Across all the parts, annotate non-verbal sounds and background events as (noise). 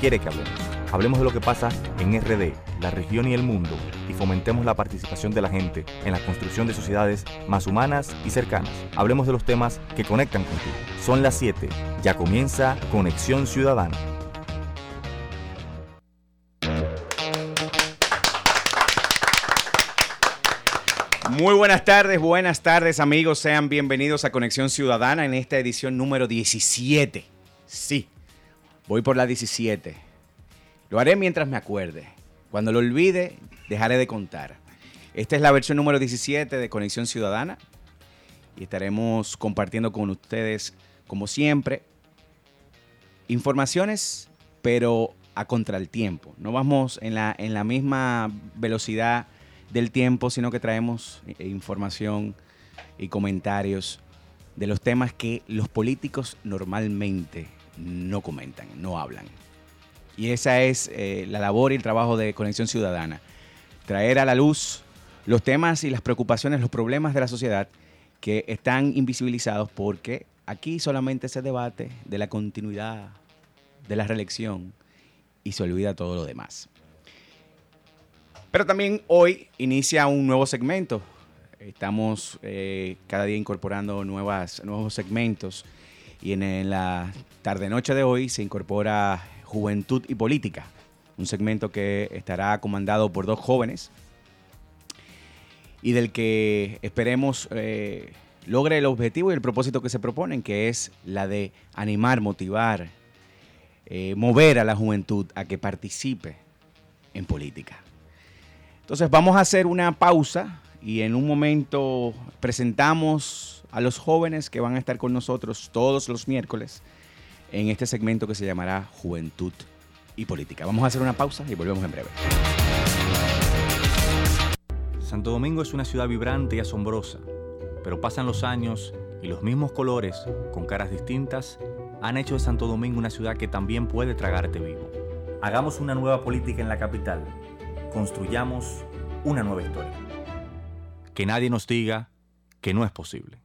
quieren que hablemos. Hablemos de lo que pasa en RD, la región y el mundo, y fomentemos la participación de la gente en la construcción de sociedades más humanas y cercanas. Hablemos de los temas que conectan contigo. Son las 7, ya comienza Conexión Ciudadana. Muy buenas tardes, buenas tardes amigos, sean bienvenidos a Conexión Ciudadana en esta edición número 17. Sí, voy por la 17 lo haré mientras me acuerde. Cuando lo olvide, dejaré de contar. Esta es la versión número 17 de Conexión Ciudadana y estaremos compartiendo con ustedes, como siempre, informaciones, pero a contra el tiempo. No vamos en la, en la misma velocidad del tiempo, sino que traemos eh, información y comentarios de los temas que los políticos normalmente no comentan, no hablan. Y esa es eh, la labor y el trabajo de Conexión Ciudadana. Traer a la luz los temas y las preocupaciones, los problemas de la sociedad que están invisibilizados porque aquí solamente se debate de la continuidad de la reelección y se olvida todo lo demás. Pero también hoy inicia un nuevo segmento. Estamos eh, cada día incorporando nuevos segmentos y en la tarde-noche de hoy se incorpora Juventud y Política, un segmento que estará comandado por dos jóvenes y del que esperemos eh, logre el objetivo y el propósito que se proponen, que es la de animar, motivar, eh, mover a la juventud a que participe en política. Entonces vamos a hacer una pausa y en un momento presentamos a los jóvenes que van a estar con nosotros todos los miércoles en este segmento que se llamará Juventud y Política. Vamos a hacer una pausa y volvemos en breve. Santo Domingo es una ciudad vibrante y asombrosa, pero pasan los años y los mismos colores, con caras distintas, han hecho de Santo Domingo una ciudad que también puede tragarte vivo. Hagamos una nueva política en la capital. Construyamos una nueva historia. Que nadie nos diga que no es posible.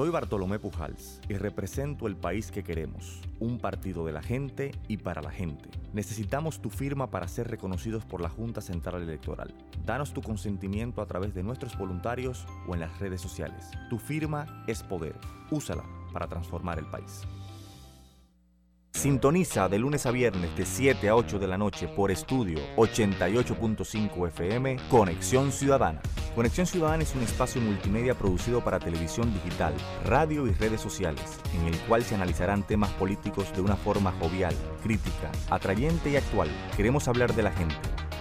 Soy Bartolomé Pujals y represento el país que queremos, un partido de la gente y para la gente. Necesitamos tu firma para ser reconocidos por la Junta Central Electoral. Danos tu consentimiento a través de nuestros voluntarios o en las redes sociales. Tu firma es poder. Úsala para transformar el país. Sintoniza de lunes a viernes de 7 a 8 de la noche por estudio 88.5 FM Conexión Ciudadana. Conexión Ciudadana es un espacio multimedia producido para televisión digital, radio y redes sociales, en el cual se analizarán temas políticos de una forma jovial, crítica, atrayente y actual. Queremos hablar de la gente,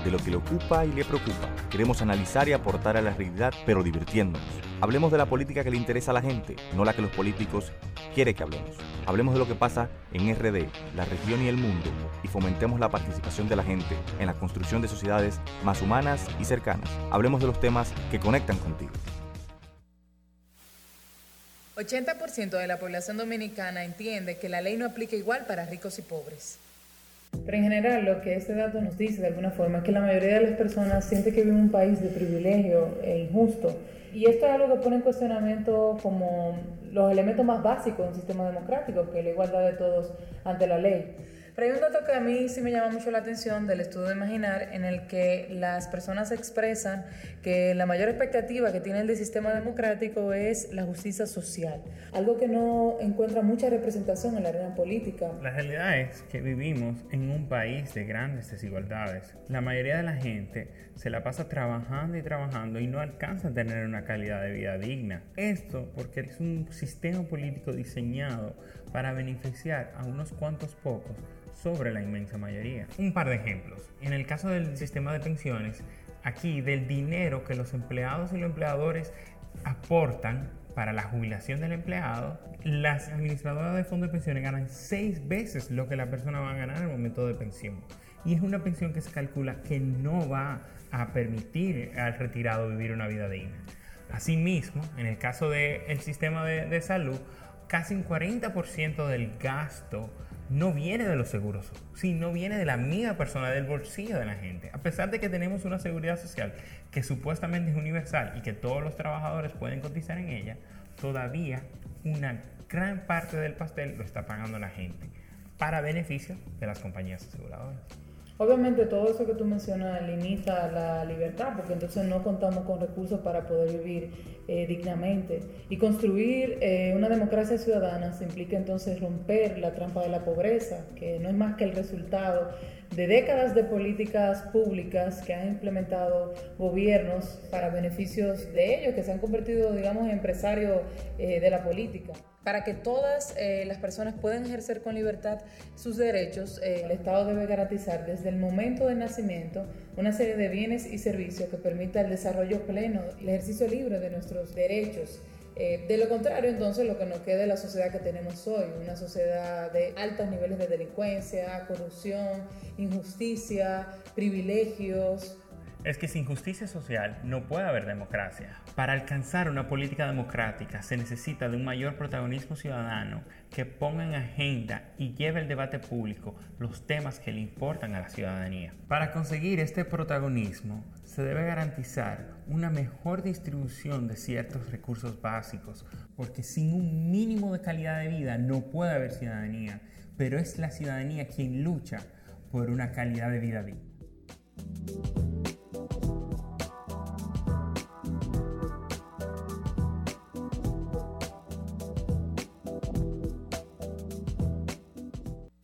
de lo que le ocupa y le preocupa. Queremos analizar y aportar a la realidad, pero divirtiéndonos. Hablemos de la política que le interesa a la gente, no la que los políticos quieren que hablemos. Hablemos de lo que pasa en RD, la región y el mundo, y fomentemos la participación de la gente en la construcción de sociedades más humanas y cercanas. Hablemos de los temas que conectan contigo. 80% de la población dominicana entiende que la ley no aplica igual para ricos y pobres. Pero en general lo que este dato nos dice de alguna forma es que la mayoría de las personas siente que vive en un país de privilegio e injusto. Y esto es algo que pone en cuestionamiento como los elementos más básicos de un sistema democrático, que es la igualdad de todos ante la ley. Pero hay un dato que a mí sí me llama mucho la atención del estudio de Imaginar, en el que las personas expresan que la mayor expectativa que tiene el sistema democrático es la justicia social, algo que no encuentra mucha representación en la arena política. La realidad es que vivimos en un país de grandes desigualdades. La mayoría de la gente se la pasa trabajando y trabajando y no alcanza a tener una calidad de vida digna. Esto porque es un sistema político diseñado para beneficiar a unos cuantos pocos sobre la inmensa mayoría. Un par de ejemplos. En el caso del sistema de pensiones, aquí del dinero que los empleados y los empleadores aportan para la jubilación del empleado, las administradoras de fondos de pensiones ganan seis veces lo que la persona va a ganar en el momento de pensión. Y es una pensión que se calcula que no va a permitir al retirado vivir una vida digna. Asimismo, en el caso del sistema de, de salud, casi un 40% del gasto no viene de los seguros, sino viene de la misma persona, del bolsillo de la gente. A pesar de que tenemos una seguridad social que supuestamente es universal y que todos los trabajadores pueden cotizar en ella, todavía una gran parte del pastel lo está pagando la gente para beneficio de las compañías aseguradoras. Obviamente todo eso que tú mencionas limita la libertad, porque entonces no contamos con recursos para poder vivir eh, dignamente. Y construir eh, una democracia ciudadana se implica entonces romper la trampa de la pobreza, que no es más que el resultado de décadas de políticas públicas que han implementado gobiernos para beneficios de ellos, que se han convertido, digamos, en empresarios eh, de la política. Para que todas eh, las personas puedan ejercer con libertad sus derechos, eh, el Estado debe garantizar desde el momento del nacimiento una serie de bienes y servicios que permita el desarrollo pleno y el ejercicio libre de nuestros derechos. Eh, de lo contrario, entonces, lo que nos queda es la sociedad que tenemos hoy, una sociedad de altos niveles de delincuencia, corrupción, injusticia, privilegios, es que sin justicia social no puede haber democracia. Para alcanzar una política democrática se necesita de un mayor protagonismo ciudadano que ponga en agenda y lleve el debate público los temas que le importan a la ciudadanía. Para conseguir este protagonismo se debe garantizar una mejor distribución de ciertos recursos básicos, porque sin un mínimo de calidad de vida no puede haber ciudadanía, pero es la ciudadanía quien lucha por una calidad de vida digna.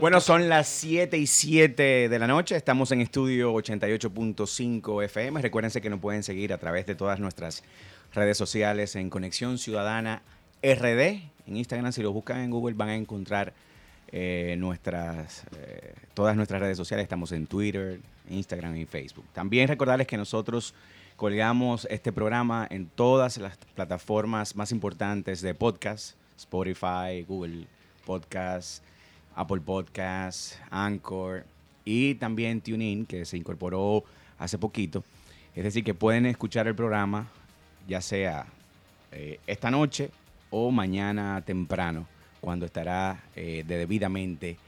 Bueno, son las 7 y 7 de la noche. Estamos en estudio 88.5 FM. Recuérdense que nos pueden seguir a través de todas nuestras redes sociales en Conexión Ciudadana RD. En Instagram, si lo buscan en Google, van a encontrar eh, nuestras, eh, todas nuestras redes sociales. Estamos en Twitter, Instagram y Facebook. También recordarles que nosotros colgamos este programa en todas las plataformas más importantes de podcast, Spotify, Google Podcast, Apple Podcast, Anchor y también TuneIn, que se incorporó hace poquito. Es decir, que pueden escuchar el programa ya sea eh, esta noche o mañana temprano, cuando estará eh, debidamente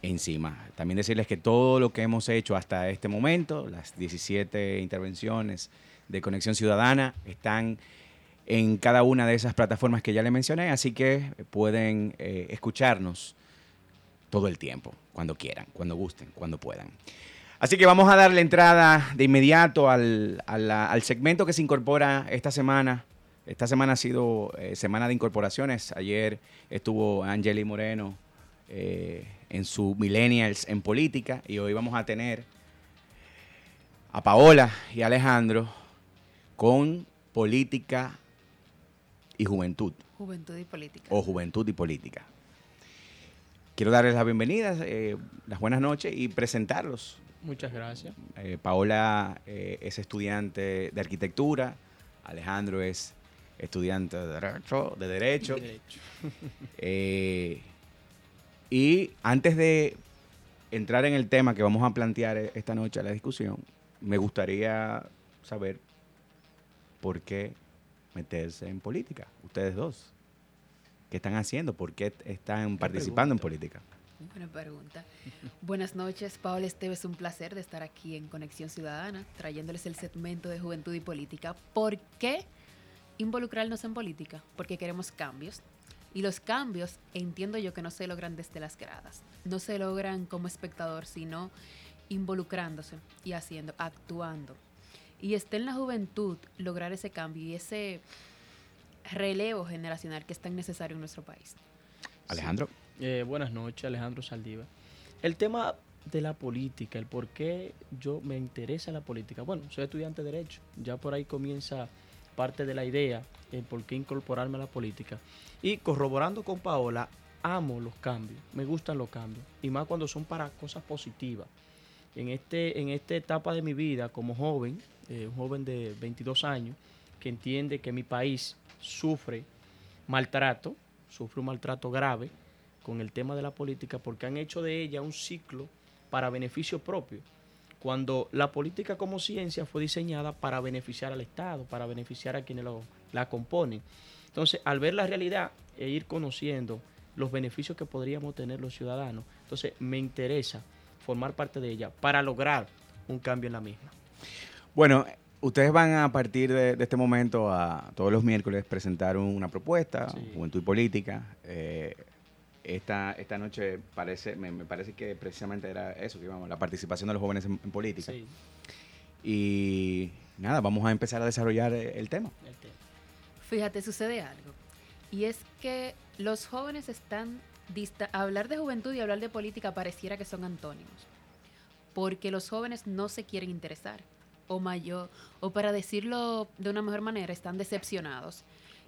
encima. También decirles que todo lo que hemos hecho hasta este momento, las 17 intervenciones de Conexión Ciudadana, están en cada una de esas plataformas que ya les mencioné, así que pueden eh, escucharnos todo el tiempo, cuando quieran, cuando gusten, cuando puedan. Así que vamos a darle entrada de inmediato al, al segmento que se incorpora esta semana esta semana ha sido eh, semana de incorporaciones. Ayer estuvo Angeli Moreno eh, en su Millennials en Política y hoy vamos a tener a Paola y Alejandro con Política y Juventud. Juventud y Política. O Juventud y Política. Quiero darles la bienvenida, eh, las buenas noches y presentarlos. Muchas gracias. Paola es estudiante de arquitectura, Alejandro es estudiante de Derecho. De derecho. (laughs) Eh, y antes de entrar en el tema que vamos a plantear esta noche a la discusión, me gustaría saber por qué meterse en política, ustedes dos. ¿Qué están haciendo? ¿Por qué están participando en política? Buena pregunta. Buenas noches, Paola Esteves. Un placer de estar aquí en Conexión Ciudadana, trayéndoles el segmento de Juventud y Política. ¿Por qué involucrarnos en política porque queremos cambios. Y los cambios entiendo yo que no se logran desde las gradas. No se logran como espectador, sino involucrándose y haciendo, actuando. Y está en la juventud lograr ese cambio y ese relevo generacional que es tan necesario en nuestro país. Alejandro. Eh, buenas noches, Alejandro Saldiva. El tema de la política, el por qué yo me interesa la política. Bueno, soy estudiante de Derecho, ya por ahí comienza parte de la idea, el por qué incorporarme a la política. Y corroborando con Paola, amo los cambios, me gustan los cambios, y más cuando son para cosas positivas. En, este, en esta etapa de mi vida como joven, eh, un joven de 22 años, que entiende que mi país sufre maltrato, sufre un maltrato grave con el tema de la política, porque han hecho de ella un ciclo para beneficio propio, cuando la política como ciencia fue diseñada para beneficiar al Estado, para beneficiar a quienes la componen. Entonces, al ver la realidad e ir conociendo los beneficios que podríamos tener los ciudadanos, entonces me interesa formar parte de ella para lograr un cambio en la misma. Bueno, ustedes van a partir de, este momento a todos los miércoles presentar una propuesta, Juventud y Política. Eh, esta, esta noche parece, me, parece que precisamente era eso, que la participación de los jóvenes en, política. Y nada, vamos a empezar a desarrollar el tema. Fíjate, sucede algo. Y es que los jóvenes están... Hablar de juventud y hablar de política pareciera que son antónimos. Porque los jóvenes no se quieren interesar. O mayor, o para decirlo de una mejor manera, están decepcionados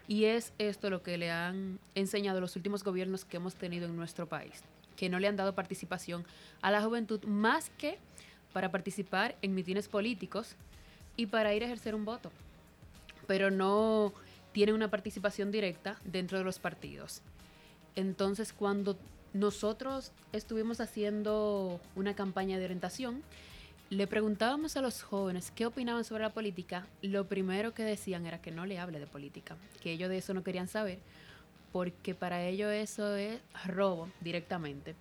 y es esto lo que le han enseñado los últimos gobiernos que hemos tenido en nuestro país, que no le han dado participación a la juventud más que para participar en mitines políticos y para ir a ejercer un voto, pero no tiene una participación directa dentro de los partidos. Entonces, cuando nosotros estuvimos haciendo una campaña de orientación, le preguntábamos a los jóvenes qué opinaban sobre la política, lo primero que decían era que no le hable de política, que ellos de eso no querían saber, porque para ellos eso es robo directamente.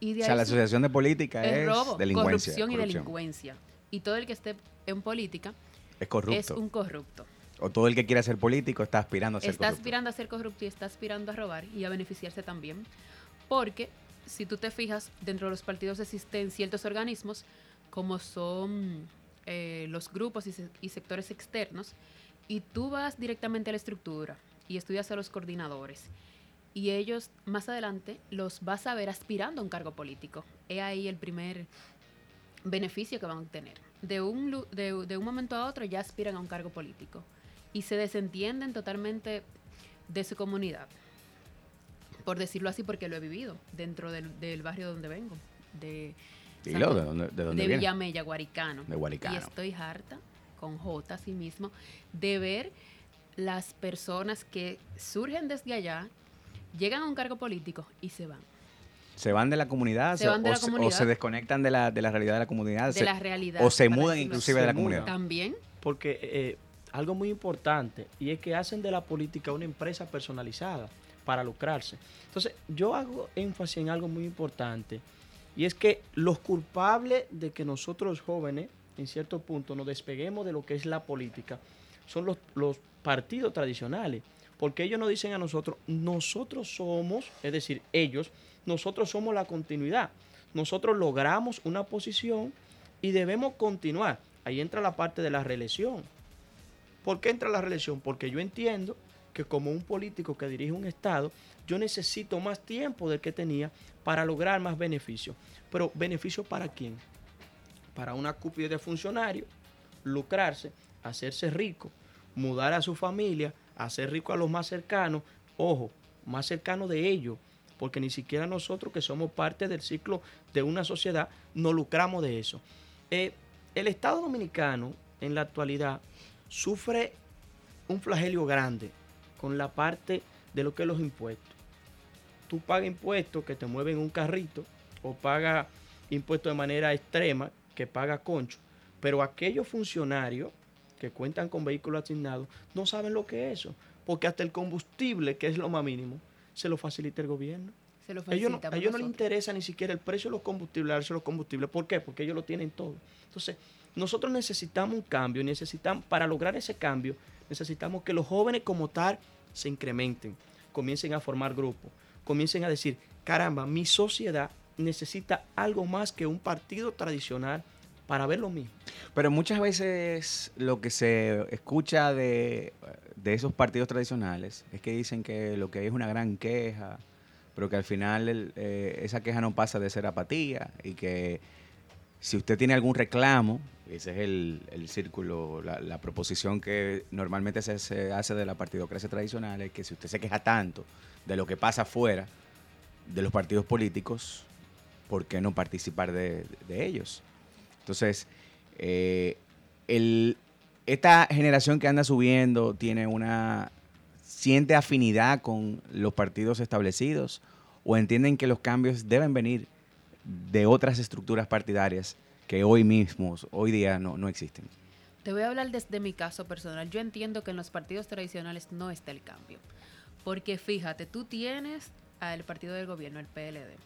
Y o sea, la asociación de política es, robo, corrupción, y delincuencia. Y todo el que esté en política es corrupto. Es un corrupto. O todo el que quiera ser político está aspirando a ser está aspirando a ser corrupto y está aspirando a robar y a beneficiarse también. Porque si tú te fijas, dentro de los partidos existen ciertos organismos como son eh, los grupos y, sectores externos, y tú vas directamente a la estructura y estudias a los coordinadores. Y ellos más adelante los vas a ver aspirando a un cargo político. He ahí el primer beneficio que van a obtener. De un, de, un momento a otro ya aspiran a un cargo político y se desentienden totalmente de su comunidad. Por decirlo así, porque lo he vivido dentro del, del barrio donde vengo, de, ¿de dónde, de dónde De Villamella, Guaricano. De Guaricano. Y estoy harta, con J así mismo, de ver las personas que surgen desde allá, llegan a un cargo político y se van. ¿Se van de la comunidad? Se van de o, la comunidad. ¿O se desconectan de la, de la realidad de la comunidad? De la realidad. ¿O se mudan inclusive de la comunidad? También. Porque eh, algo muy importante, y es que hacen de la política una empresa personalizada para lucrarse. Entonces, yo hago énfasis en algo muy importante, y es que los culpables de que nosotros jóvenes, en cierto punto, nos despeguemos de lo que es la política, son los, partidos tradicionales. Porque ellos nos dicen a nosotros, nosotros somos, es decir, ellos, nosotros somos la continuidad. Nosotros logramos una posición y debemos continuar. Ahí entra la parte de la reelección. ¿Por qué entra la reelección? Porque yo entiendo que como un político que dirige un Estado, yo necesito más tiempo del que tenía para lograr más beneficios. Pero beneficio para quién? Para una cúpula de funcionarios, lucrarse, hacerse rico, mudar a su familia, hacer rico a los más cercanos, ojo, más cercanos de ellos, porque ni siquiera nosotros que somos parte del ciclo de una sociedad nos lucramos de eso. Eh, el Estado Dominicano en la actualidad sufre un flagelio grande con la parte de lo que es los impuestos. Tú pagas impuestos que te mueven un carrito o pagas impuestos de manera extrema que paga concho, pero aquellos funcionarios que cuentan con vehículos asignados no saben lo que es eso, porque hasta el combustible, que es lo más mínimo, se lo facilita el gobierno. Se lo a ellos no, a ellos no les interesa ni siquiera el precio de los combustibles, darse los combustibles. ¿Por qué? Porque ellos lo tienen todo. Entonces, nosotros necesitamos un cambio, necesitamos, para lograr ese cambio, necesitamos que los jóvenes como tal se incrementen, comiencen a formar grupos, comiencen a decir, caramba, mi sociedad necesita algo más que un partido tradicional para ver lo mismo. Pero muchas veces lo que se escucha de, de esos partidos tradicionales es que dicen que lo que hay es una gran queja, pero que al final eh, esa queja no pasa de ser apatía y que si usted tiene algún reclamo, ese es el, círculo, la, proposición que normalmente se, hace de la partidocracia tradicional, es que si usted se queja tanto de lo que pasa afuera de los partidos políticos, ¿por qué no participar de, de ellos? Entonces, eh, el, esta generación que anda subiendo tiene una siente afinidad con los partidos establecidos o entienden que los cambios deben venir de otras estructuras partidarias que hoy mismos, hoy día no, no existen. Te voy a hablar desde mi caso personal. Yo entiendo que en los partidos tradicionales no está el cambio. Porque fíjate, tú tienes al partido del gobierno, el PLD,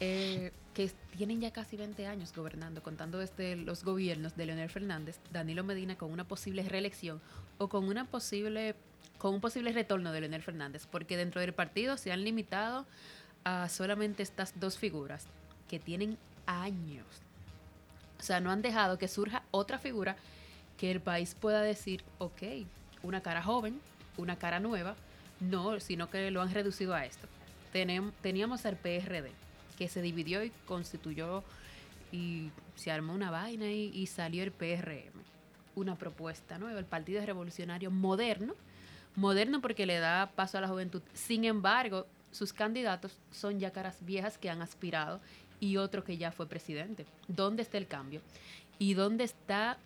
eh, que tienen ya casi 20 años gobernando, contando desde los gobiernos de Leonel Fernández, Danilo Medina con una posible reelección o con una posible con un posible retorno de Leonel Fernández, porque dentro del partido se han limitado a solamente estas dos figuras que tienen años. O sea, no han dejado que surja otra figura que el país pueda decir, ok, una cara joven, una cara nueva, no, sino que lo han reducido a esto. Teníamos al PRD, que se dividió y constituyó y se armó una vaina y, y salió el PRM. Una propuesta nueva, el Partido Revolucionario Moderno, moderno porque le da paso a la juventud. Sin embargo, sus candidatos son ya caras viejas que han aspirado y otro que ya fue presidente. ¿Dónde está el cambio? ¿Y dónde está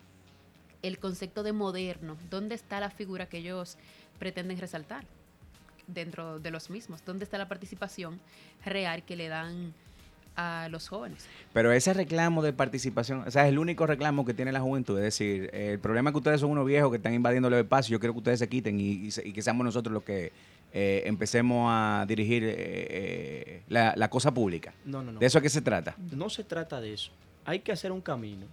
el concepto de moderno? ¿Dónde está la figura que ellos pretenden resaltar dentro de los mismos? ¿Dónde está la participación real que le dan a los jóvenes? Pero ese reclamo de participación, o sea, es el único reclamo que tiene la juventud. Es decir, el problema es que ustedes son unos viejos que están invadiendo el espacio. Yo quiero que ustedes se quiten y, y que seamos nosotros los que eh, empecemos a dirigir eh, eh, la, la cosa pública. No, no, no. ¿De eso a qué se trata? No se trata de eso. Hay que hacer un camino.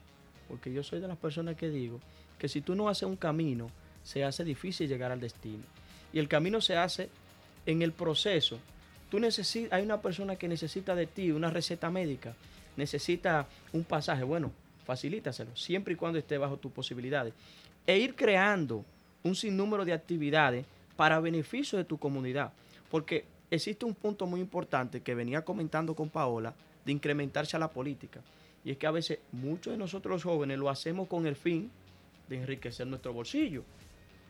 Porque yo soy de las personas que digo que si tú no haces un camino, se hace difícil llegar al destino. Y el camino se hace en el proceso. Tú necesitas, hay una persona que necesita de ti una receta médica, necesita un pasaje. Bueno, facilítaselo, siempre y cuando esté bajo tus posibilidades. E ir creando un sinnúmero de actividades para beneficio de tu comunidad. Porque existe un punto muy importante que venía comentando con Paola de incrementarse a la política. Y es que a veces muchos de nosotros los jóvenes lo hacemos con el fin de enriquecer nuestro bolsillo.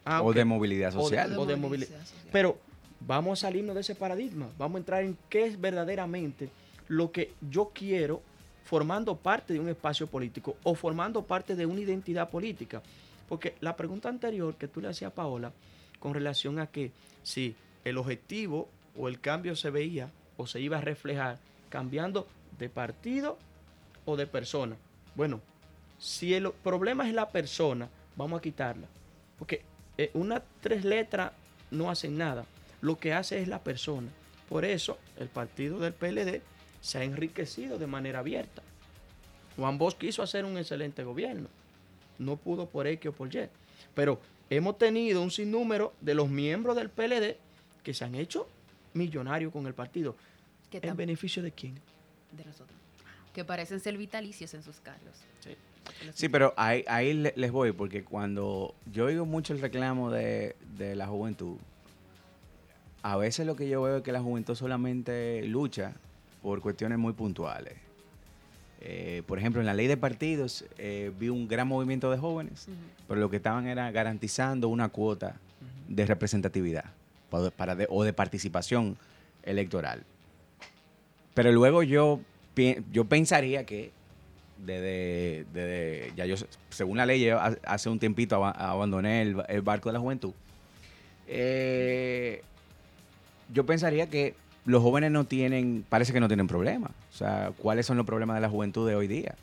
Ah, O de movilidad O de- social. o de movilidad. Pero vamos a salirnos de ese paradigma. Vamos a entrar en qué es verdaderamente lo que yo quiero formando parte de un espacio político o formando parte de una identidad política. Porque la pregunta anterior que tú le hacías a Paola con relación a que si el objetivo o el cambio se veía o se iba a reflejar cambiando de partido o de persona. Bueno, si el problema es la persona, vamos a quitarla. Porque eh, una tres letras no hacen nada. Lo que hace es la persona. Por eso el partido del PLD se ha enriquecido de manera abierta. Juan Bosch quiso hacer un excelente gobierno. No pudo por X o por Y. Pero hemos tenido un sinnúmero de los miembros del PLD que se han hecho millonarios con el partido. ¿En beneficio de quién? de nosotros. Que parecen ser vitalicios en sus cargos. Sí, pero ahí, ahí le- les voy, porque cuando yo oigo mucho el reclamo de, de la juventud, a veces lo que yo veo es que la juventud solamente lucha por cuestiones muy puntuales. Eh, por ejemplo, en la ley de partidos eh, vi un gran movimiento de jóvenes, pero lo que estaban era garantizando una cuota de representatividad para, para de- o de participación electoral. Pero luego yo, yo pensaría que desde, desde- ya yo, según la ley, yo ha- hace un tiempito aba- abandoné el, el barco de la juventud. Eh, yo pensaría que los jóvenes no tienen, parece que no tienen problemas. O sea, ¿cuáles son los problemas de la juventud de hoy día?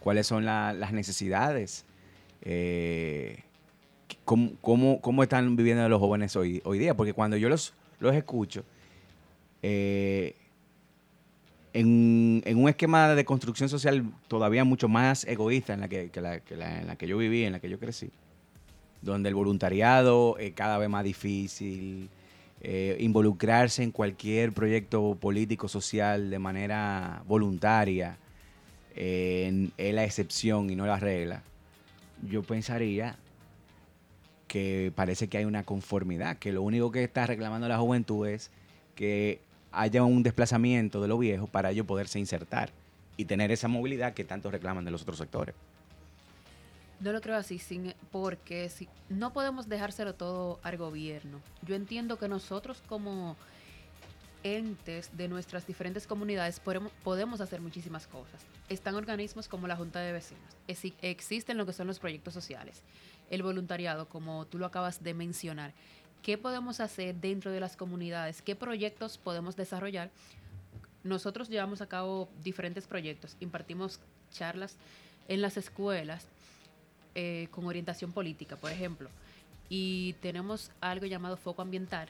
¿Cuáles son la- las necesidades? Eh, ¿cómo, cómo, cómo están viviendo los jóvenes hoy, hoy día? Porque cuando yo los, los escucho, eh, en, en un esquema de construcción social todavía mucho más egoísta en la que, que la, que en la que yo viví, en la que yo crecí, donde el voluntariado es cada vez más difícil, eh, involucrarse en cualquier proyecto político social de manera voluntaria eh, es la excepción y no la regla, yo pensaría que parece que hay una conformidad, que lo único que está reclamando la juventud es que haya un desplazamiento de lo viejo para ellos poderse insertar y tener esa movilidad que tanto reclaman de los otros sectores. No lo creo así, sin, porque si, no podemos dejárselo todo al gobierno. Yo entiendo que nosotros como entes de nuestras diferentes comunidades podemos, hacer muchísimas cosas. Están organismos como la Junta de Vecinos, existen lo que son los proyectos sociales, el voluntariado, como tú lo acabas de mencionar. ¿Qué podemos hacer dentro de las comunidades? ¿Qué proyectos podemos desarrollar? Nosotros llevamos a cabo diferentes proyectos, impartimos charlas en las escuelas eh, con orientación política, por ejemplo, y tenemos algo llamado foco ambiental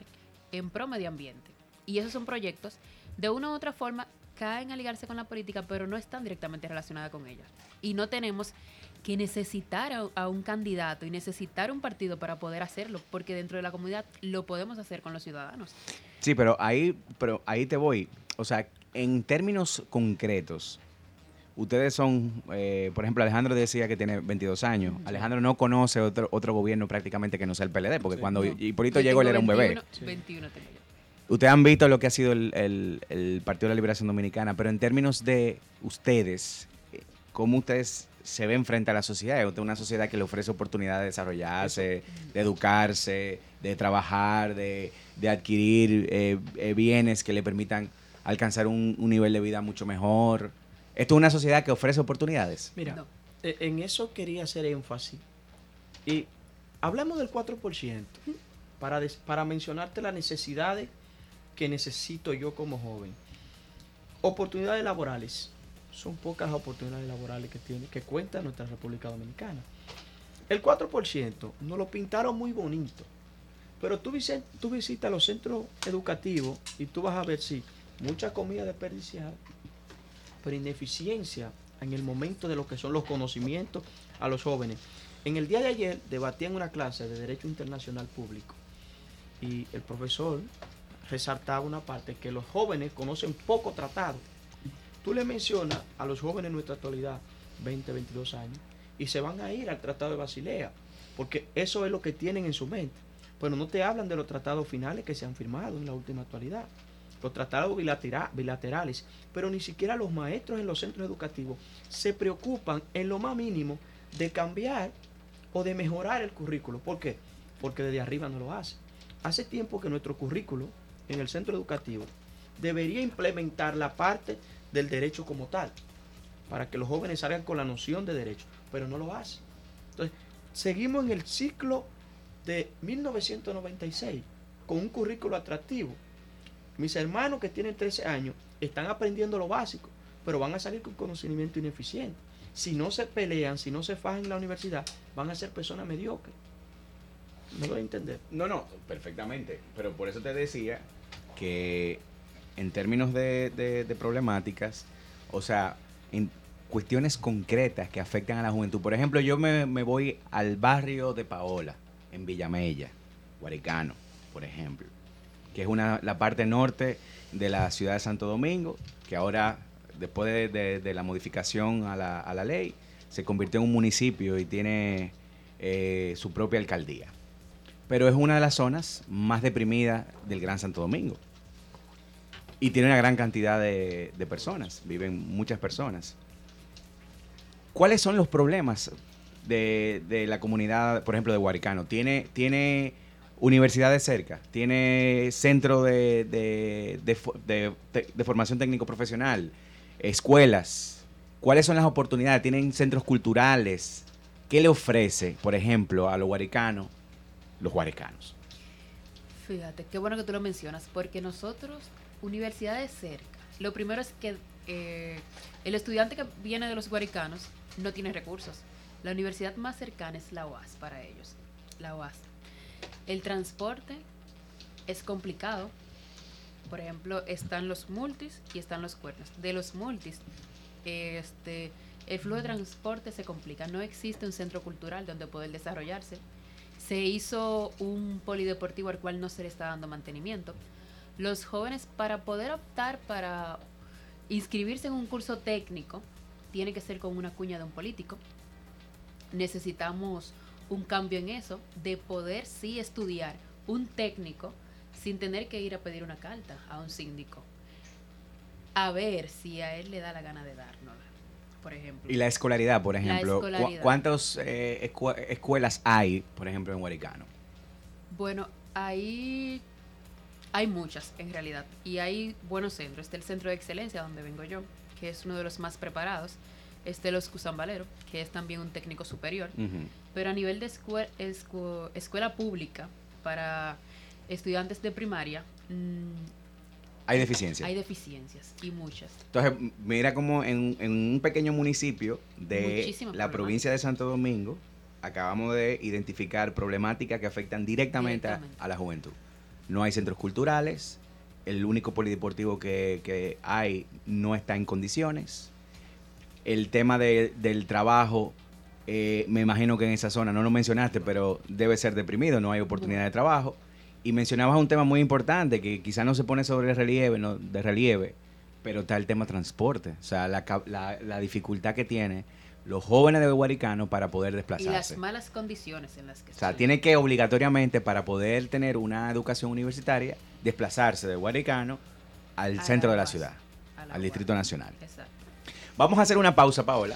en pro medio ambiente. Y esos son proyectos, de una u otra forma, caen a ligarse con la política, pero no están directamente relacionadas con ella. Y no tenemos que necesitar a, un candidato y necesitar un partido para poder hacerlo, porque dentro de la comunidad lo podemos hacer con los ciudadanos. Sí, pero ahí, pero ahí te voy. O sea, en términos concretos, ustedes son, eh, por ejemplo, Alejandro decía que tiene 22 años. Alejandro no conoce otro, otro gobierno prácticamente que no sea el PLD, porque cuando Hipólito llegó él era un bebé. 21 tengo yo. Ustedes han visto lo que ha sido el, el, Partido de la Liberación Dominicana, pero en términos de ustedes, eh, ¿cómo ustedes se ven frente a la sociedad? Es una sociedad que le ofrece oportunidad de desarrollarse, de educarse, de trabajar, de, adquirir eh, bienes que le permitan alcanzar un, nivel de vida mucho mejor. Esto es una sociedad que ofrece oportunidades. Mira, e, en eso quería hacer énfasis. Y hablemos del 4% para, para mencionarte las necesidades que necesito yo como joven. Oportunidades laborales. Son pocas las oportunidades laborales que tiene, que cuenta nuestra República Dominicana. El 4% nos lo pintaron muy bonito. Pero tú, tú visitas los centros educativos y tú vas a ver si mucha comida desperdiciada, pero ineficiencia en el momento de lo que son los conocimientos a los jóvenes. En el día de ayer debatí en una clase de Derecho Internacional Público y el profesor resaltaba una parte que los jóvenes conocen poco tratado. Tú le mencionas a los jóvenes en nuestra actualidad, 20, 22 años, y se van a ir al Tratado de Basilea, porque eso es lo que tienen en su mente. Pero no te hablan de los tratados finales que se han firmado en la última actualidad los tratados bilaterales, pero ni siquiera los maestros en los centros educativos se preocupan en lo más mínimo de cambiar o de mejorar el currículo. ¿Por qué? Porque desde arriba no lo hace. Hace tiempo que nuestro currículo en el centro educativo debería implementar la parte del derecho como tal, para que los jóvenes salgan con la noción de derecho, pero no lo hace. Entonces, seguimos en el ciclo de 1996 con un currículo atractivo, mis hermanos que tienen 13 años están aprendiendo lo básico, pero van a salir con conocimiento ineficiente. Si no se pelean, si no se fajan en la universidad, van a ser personas mediocres. ¿Me lo voy? No, no, perfectamente. Pero por eso te decía que en términos de, problemáticas, o sea, en cuestiones concretas que afectan a la juventud. Por ejemplo, yo me, me voy al barrio de Paola, en Villamella, Guaricano, por ejemplo que es una, la parte norte de la ciudad de Santo Domingo, que ahora, después de, la modificación a la, a la, ley, se convirtió en un municipio y tiene eh, su propia alcaldía. Pero es una de las zonas más deprimidas del Gran Santo Domingo. Y tiene una gran cantidad de, de personas, viven muchas personas. ¿Cuáles son los problemas de, de, la comunidad, por ejemplo, de Huaricano? ¿Tiene, tiene universidades cerca, tiene centro de, de, formación técnico profesional, escuelas. ¿Cuáles son las oportunidades? ¿Tienen centros culturales? ¿Qué le ofrece, por ejemplo, a los guaricanos, los guaricanos? Fíjate, qué bueno que tú lo mencionas, porque nosotros, universidades cerca, lo primero es que eh, el estudiante que viene de los guaricanos no tiene recursos. La universidad más cercana es la UAS para ellos, la UAS. El transporte es complicado. Por ejemplo, están los multis y están los cuernos. De los multis, este, el flujo de transporte se complica. No existe un centro cultural donde poder desarrollarse. Se hizo un polideportivo al cual no se le está dando mantenimiento. Los jóvenes, para poder optar para inscribirse en un curso técnico, tiene que ser con una cuña de un político. Necesitamos un cambio en eso, de poder sí estudiar un técnico sin tener que ir a pedir una carta a un síndico. A ver si a él le da la gana de dárnosla, por ejemplo. Y la escolaridad, por ejemplo. ¿cu- escolaridad. ¿Cuántas eh, escue- escuelas hay, por ejemplo, en Huaricano? Bueno, ahí hay muchas en realidad y hay buenos centros. Está el Centro de Excelencia donde vengo yo, que es uno de los más preparados. Está los Cusambalero, que es también un técnico superior. Pero a nivel de escue- escu- escuela pública para estudiantes de primaria mm, Hay deficiencia. hay deficiencias y muchas. Entonces, mira como en, en un pequeño municipio de la provincia de Santo Domingo, acabamos de identificar problemáticas que afectan directamente, a- Directamente. A, la juventud. No hay centros culturales, el único polideportivo que, que hay no está en condiciones. El tema de- del trabajo, eh, me imagino que en esa zona, no lo mencionaste, pero debe ser deprimido, no hay oportunidad de trabajo. Y mencionabas un tema muy importante que quizá no se pone sobre relieve, no, de relieve, pero está el tema transporte, o sea, la, la- la dificultad que tiene los jóvenes de Huaricano para poder Y las desplazarse. malas condiciones en las que O sea, estudian. tiene que obligatoriamente, para poder tener una educación universitaria, desplazarse de Huaricano al A centro la de la ciudad, al. Distrito Nacional. Exacto. Vamos a hacer una pausa, Paola.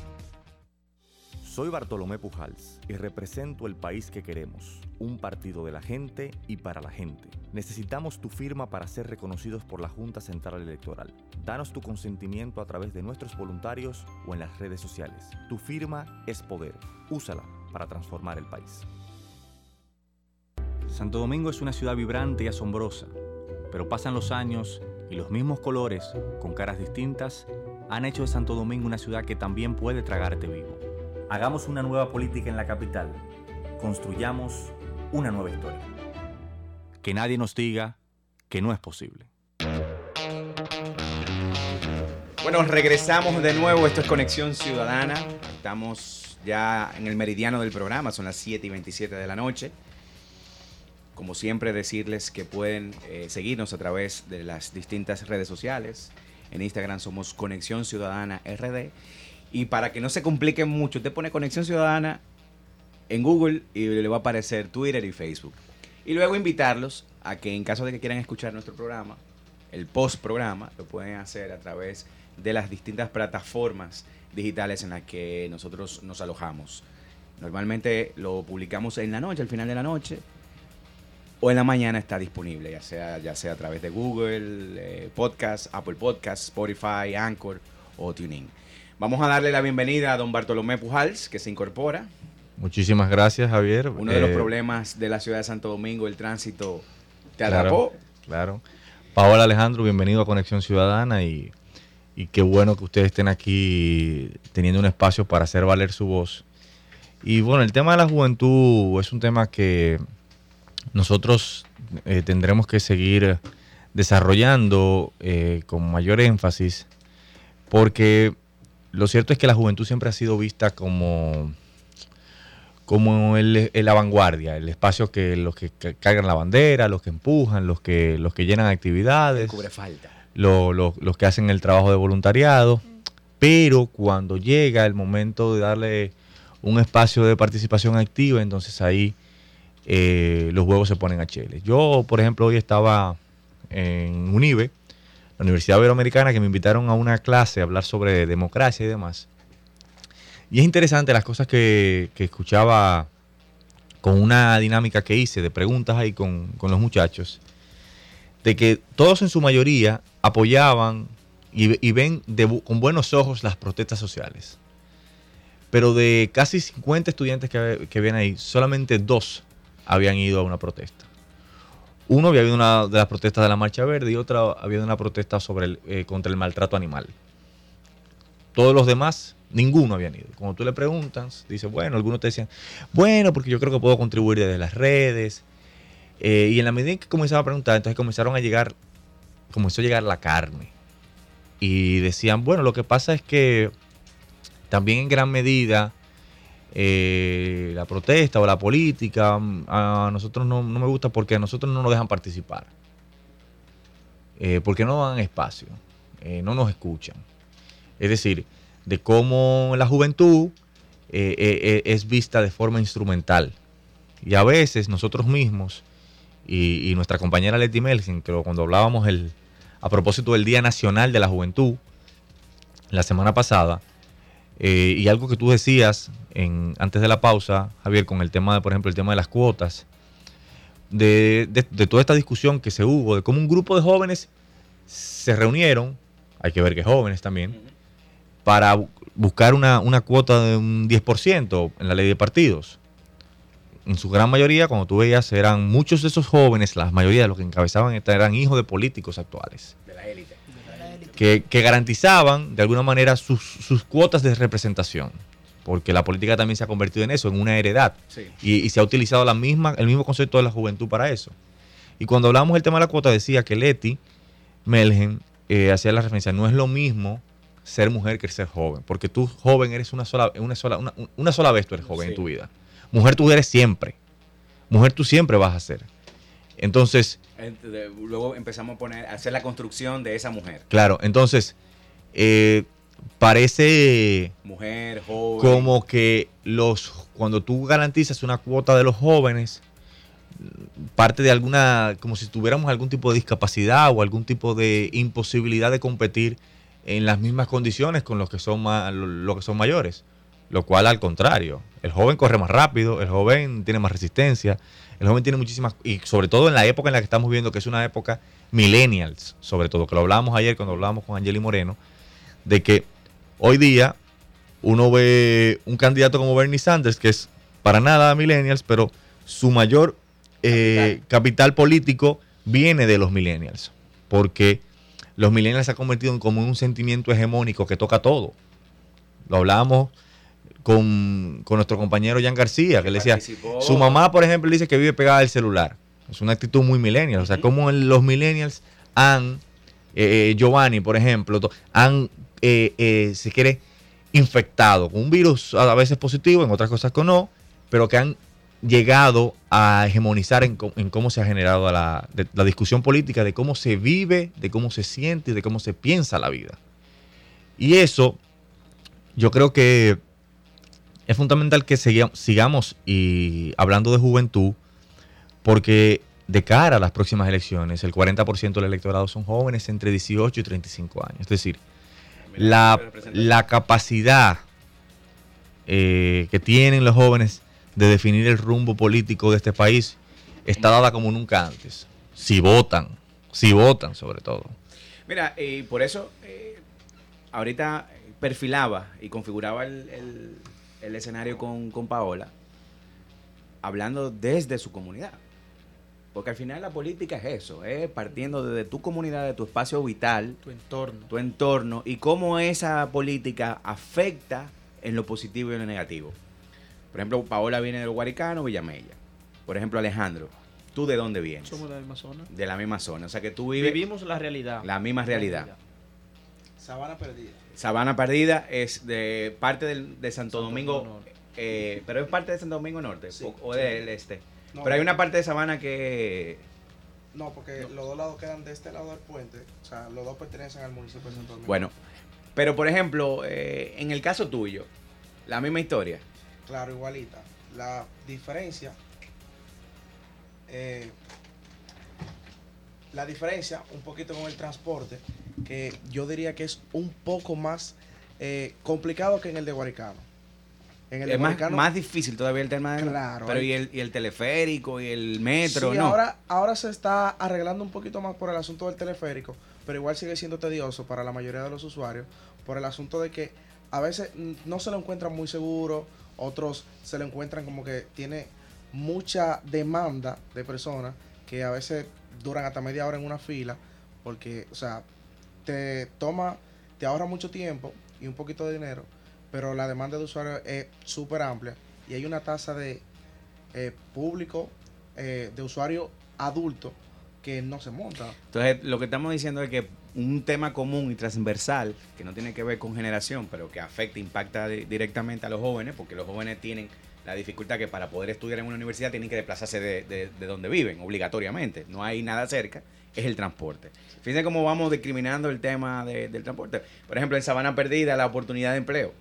Soy Bartolomé Pujals y represento el país que queremos, un partido de la gente y para la gente. Necesitamos tu firma para ser reconocidos por la Junta Central Electoral. Danos tu consentimiento a través de nuestros voluntarios o en las redes sociales. Tu firma es poder. Úsala para transformar el país. Santo Domingo es una ciudad vibrante y asombrosa, pero pasan los años y los mismos colores, con caras distintas, han hecho de Santo Domingo una ciudad que también puede tragarte vivo. Hagamos una nueva política en la capital. Construyamos una nueva historia. Que nadie nos diga que no es posible. Bueno, regresamos de nuevo. Esto es Conexión Ciudadana. Estamos ya en el meridiano del programa, son las 7 y 27 de la noche. Como siempre, decirles que pueden eh, seguirnos a través de las distintas redes sociales. En Instagram somos Conexión Ciudadana RD. Y para que no se compliquen mucho, usted pone Conexión Ciudadana en Google y le va a aparecer Twitter y Facebook. Y luego invitarlos a que en caso de que quieran escuchar nuestro programa, el post programa, lo pueden hacer a través de las distintas plataformas digitales en las que nosotros nos alojamos. Normalmente lo publicamos en la noche, al final de la noche, o en la mañana está disponible, ya sea, ya sea a través de Google, eh, Podcast, Apple Podcast, Spotify, Anchor o TuneIn. Vamos a darle la bienvenida a don Bartolomé Pujals, que se incorpora. Muchísimas gracias, Javier. Uno de los Eh, problemas de la ciudad de Santo Domingo, el tránsito, te claro, atrapó. Claro. Paola Alejandro, bienvenido a Conexión Ciudadana y, y qué bueno que ustedes estén aquí teniendo un espacio para hacer valer su voz. Y bueno, el tema de la juventud es un tema que nosotros eh, tendremos que seguir desarrollando eh, con mayor énfasis porque lo cierto es que la juventud siempre ha sido vista como como el, el la vanguardia, el espacio que los que ca- cargan la bandera, los que empujan, los que los que llenan actividades, Cubre falta. lo- lo- los que hacen el trabajo de voluntariado, pero cuando llega el momento de darle un espacio de participación activa, entonces ahí eh, los huevos se ponen a chile. Yo, por ejemplo, hoy estaba en UNIBE, Universidad Iberoamericana, que me invitaron a una clase a hablar sobre democracia y demás. Y es interesante las cosas que, que escuchaba con una dinámica que hice de preguntas ahí con, con los muchachos, de que todos en su mayoría apoyaban y, ven con buenos ojos las protestas sociales. Pero de casi 50 estudiantes que, que habían ahí, solamente dos habían ido a una protesta. Uno había habido una de las protestas de la Marcha Verde y otra había habido una protesta sobre el, eh, contra el maltrato animal. Todos los demás, ninguno habían ido. Cuando tú le preguntas, dice, bueno, algunos te decían, bueno, porque yo creo que puedo contribuir desde las redes. Eh, y en la medida en que comenzaba a preguntar, entonces comenzaron a llegar, comenzó a llegar la carne. Y decían, bueno, lo que pasa es que también en gran medida eh, la protesta o la política mm, a nosotros no, no me gusta porque a nosotros no nos dejan participar. Eh, porque no dan espacio, eh, no nos escuchan. Es decir, de cómo la juventud es vista de forma instrumental. Y a veces nosotros mismos y, nuestra compañera Leti Melgen, que cuando hablábamos el, a propósito del Día Nacional de la Juventud, la semana pasada, eh, y algo que tú decías en, antes de la pausa, Javier, con el tema de, por ejemplo, el tema de las cuotas, de, toda esta discusión que se hubo, de cómo un grupo de jóvenes se reunieron, hay que ver que jóvenes también, para bu- buscar una, cuota de un 10% en la ley de partidos. En su gran mayoría, cuando tú veías, eran muchos de esos jóvenes, la mayoría de los que encabezaban eran hijos de políticos actuales De la élite. Que, que garantizaban de alguna manera sus, sus cuotas de representación. Porque la política también se ha convertido en eso, en una heredad. Sí. Y, y se ha utilizado la misma, el mismo concepto de la juventud para eso. Y cuando hablamos del tema de la cuota, decía que Leti Melgen eh, hacía la referencia, no es lo mismo ser mujer que ser joven. Porque tú joven eres una sola, una sola, una, una sola vez tú eres joven Sí. en tu vida. Mujer tú eres siempre. Mujer tú siempre vas a ser. Entonces, Luego empezamos a poner, a hacer la construcción de esa mujer. claro, entonces, eh, parece Mujer, joven. como que los cuando tú garantizas una cuota de los jóvenes parte de alguna como si tuviéramos algún tipo de discapacidad o algún tipo de imposibilidad de competir en las mismas condiciones con los que son más los que son mayores lo cual al contrario el joven corre más rápido el joven tiene más resistencia el joven tiene muchísimas y sobre todo en la época en la que estamos viviendo que es una época millennials sobre todo que lo hablábamos ayer cuando hablábamos con Angeli Moreno de que hoy día uno ve un candidato como Bernie Sanders, que es para nada millennials, pero su mayor eh, capital. político viene de los millennials, porque los millennials se han convertido en como un sentimiento hegemónico que toca todo. Lo hablábamos con, con nuestro compañero Jan García, que le decía, Participó. su mamá, por ejemplo, dice que vive pegada al celular. Es una actitud muy millennial. O sea, como los millennials han, eh, eh, Giovanni, por ejemplo, han, eh, eh, se quiere, infectado con un virus a veces positivo, en otras cosas que no, pero que han llegado a hegemonizar en, en cómo se ha generado la, de- la discusión política, de cómo se vive, de cómo se siente y de cómo se piensa la vida. Y eso, yo creo que es fundamental que siga- sigamos y hablando de juventud, porque de cara a las próximas elecciones, el 40% del electorado son jóvenes entre 18 y 35 años. Es decir, la, la capacidad eh, que tienen los jóvenes de definir el rumbo político de este país está dada como nunca antes. Si votan, si votan sobre todo. Mira, y por eso eh, ahorita perfilaba y configuraba el, el- el escenario con, con Paola, hablando desde su comunidad. Porque al final la política es eso, es partiendo desde tu comunidad, de tu espacio vital, Tu entorno. tu entorno y cómo esa política afecta en lo positivo y en lo negativo. Por ejemplo, Paola viene del Guaricano, Villamella. Por ejemplo, Alejandro, ¿tú de dónde vienes? Somos de la misma zona. De la misma zona. O sea que tú vives Vivimos la realidad. la misma realidad. Sabana perdida. Sabana Perdida es de parte del- de Santo, Santo Domingo, Domingo Norte. eh, pero es parte de Santo Domingo Norte Sí, o, o sí. del este. No, pero hay una parte de Sabana que No, porque los dos lados quedan de este lado del puente. O sea, los dos pertenecen al municipio de Santo Domingo. bueno, pero por ejemplo, eh, en el caso tuyo, la misma historia. Claro, igualita. La diferencia. eh, la diferencia, un poquito con el transporte, que yo diría que es un poco más eh, complicado que en el de Guaricano. En el es más, americano- más difícil todavía el tema de Claro, pero hay- y el, y el teleférico y el metro Sí, no ahora, ahora se está arreglando un poquito más por el asunto del teleférico, pero igual sigue siendo tedioso para la mayoría de los usuarios por el asunto de que a veces no se lo encuentran muy seguro, otros se lo encuentran como que tiene mucha demanda de personas que a veces duran hasta media hora en una fila porque, o sea, toma, te ahorra mucho tiempo y un poquito de dinero, pero la demanda de usuarios es súper amplia y hay una tasa de eh, público, eh, de usuario adulto que no se monta. Entonces, lo que estamos diciendo es que un tema común y transversal, que no tiene que ver con generación, pero que afecta, impacta di- directamente a los jóvenes, porque los jóvenes tienen la dificultad que para poder estudiar en una universidad tienen que desplazarse de, de- de donde viven, obligatoriamente. No hay nada cerca, es el transporte. Fíjense cómo vamos discriminando el tema de- del transporte. Por ejemplo, en Sabana Perdida, la oportunidad de empleo.